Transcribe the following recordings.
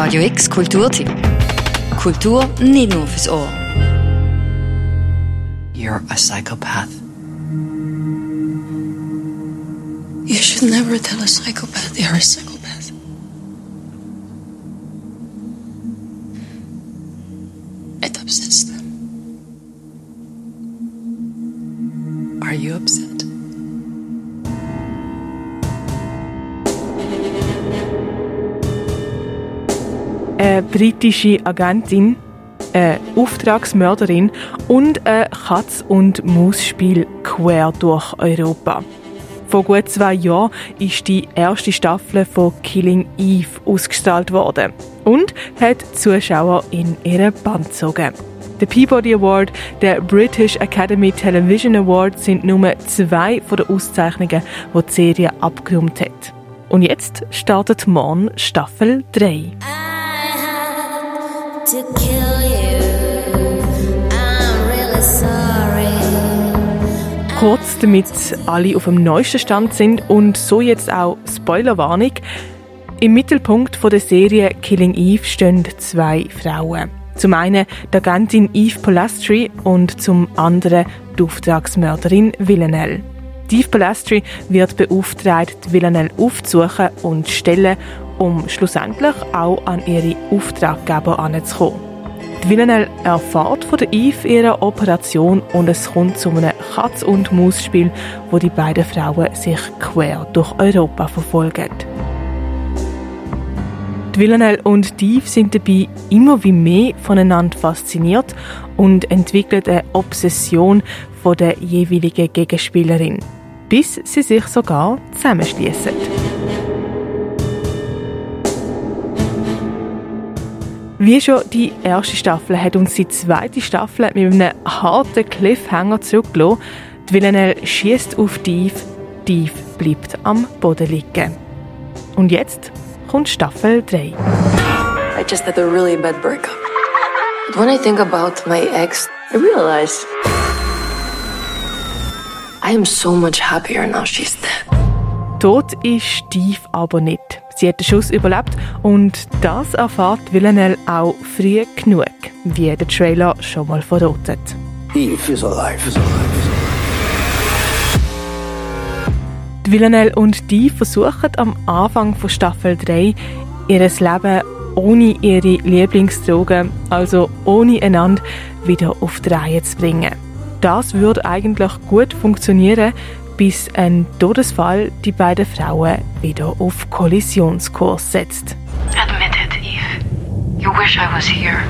Radio X Kulturtipp. Kultur nicht nur fürs Ohr. You're a psychopath. You should never tell a psychopath they are a psychopath. It upsets them. Are you upset? Eine britische Agentin, eine Auftragsmörderin und ein Katz- und Maus-Spiel quer durch Europa. Vor gut zwei Jahren ist die erste Staffel von Killing Eve ausgestrahlt worden und hat Zuschauer in ihren Band gezogen. Der Peabody Award, der British Academy Television Award sind nur zwei von den Auszeichnungen, die die Serie abgeräumt hat. Und jetzt startet morgen Staffel 3. Kurz, damit alle auf dem neuesten Stand sind und so jetzt auch Spoilerwarnung. Im Mittelpunkt der Serie Killing Eve stehen zwei Frauen. Zum einen die Agentin Eve Polastri und zum anderen die Auftragsmörderin Villanelle. Die Eve Polastri wird beauftragt, Villanelle aufzusuchen und zu stellen, um schlussendlich auch an ihre Auftraggeber anzukommen. Die Villanelle erfährt von der Eve ihre Operation und es kommt zu einem Katz- und Maus-Spiel, wo die beiden Frauen sich quer durch Europa verfolgen. Die Villanelle und die Eve sind dabei immer wie mehr voneinander fasziniert und entwickeln eine Obsession von der jeweiligen Gegenspielerin, bis sie sich sogar zusammenschließen. Wie schon die erste Staffel hat uns die zweite Staffel mit einem harten Cliffhanger zurückgelassen. Die Villanelle schießt auf Dive, Dive bleibt am Boden liegen. Und jetzt kommt Staffel 3. I just had a really bad breakup. But when I think about my ex, I realize I am so much happier now she's dead. Tot ist Steve aber nicht. Sie hat den Schuss überlebt und das erfahrt Villanelle auch früh genug, wie der Trailer schon mal verratet. Eve is alive. Is alive. Die Villanelle und die versuchen am Anfang von Staffel 3 ihr Leben ohne ihre Lieblingsdrogen, also ohne einander, wieder auf die Reihe zu bringen. Das würde eigentlich gut funktionieren, bis ein Todesfall die beiden Frauen wieder auf Kollisionskurs setzt. Admit it, Eve. You wish I was here.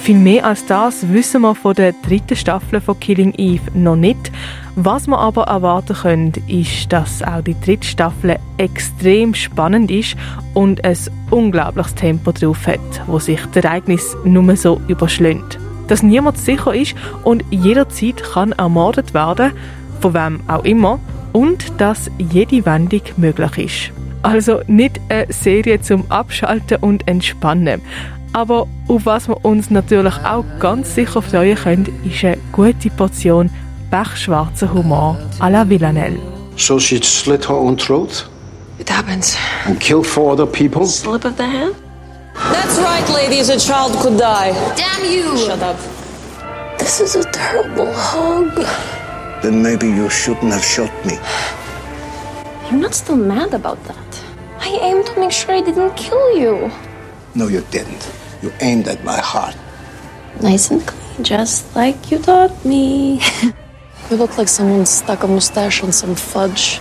Viel mehr als das wissen wir von der dritten Staffel von Killing Eve noch nicht. Was wir aber erwarten können, ist, dass auch die dritte Staffel extrem spannend ist und ein unglaubliches Tempo drauf hat, wo sich das Ereignis nur so überschlägt. Dass niemand sicher ist und jederzeit kann ermordet werden, von wem auch immer, und dass jede Wendung möglich ist. Also nicht eine Serie zum Abschalten und Entspannen. Aber auf was wir uns natürlich auch ganz sicher freuen können, ist eine gute Portion pechschwarzer Humor à la Villanelle. So she slit her own throat It happens. and killed four other people? Slip of the hand? That's right, ladies. A child could die. Damn you! Shut up. This is a terrible hug. Then maybe you shouldn't have shot me. You're not still mad about that. I aimed to make sure I didn't kill you. No, you didn't. You aimed at my heart. Nice and clean, just like you taught me. you look like someone stuck a mustache on some fudge.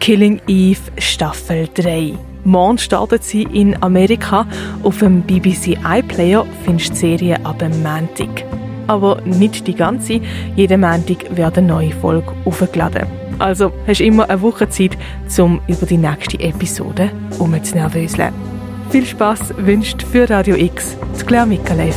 Killing Eve Staffel 3. Morgen startet sie in Amerika. Auf dem BBC iPlayer findest du die Serie ab dem Montag. Aber nicht die ganze. Jeden Montag wird eine neue Folge aufgeladen. Also hast du immer eine Woche Zeit, um über die nächste Episode umzunervöseln. Viel Spaß wünscht für Radio X Claire Mikalev.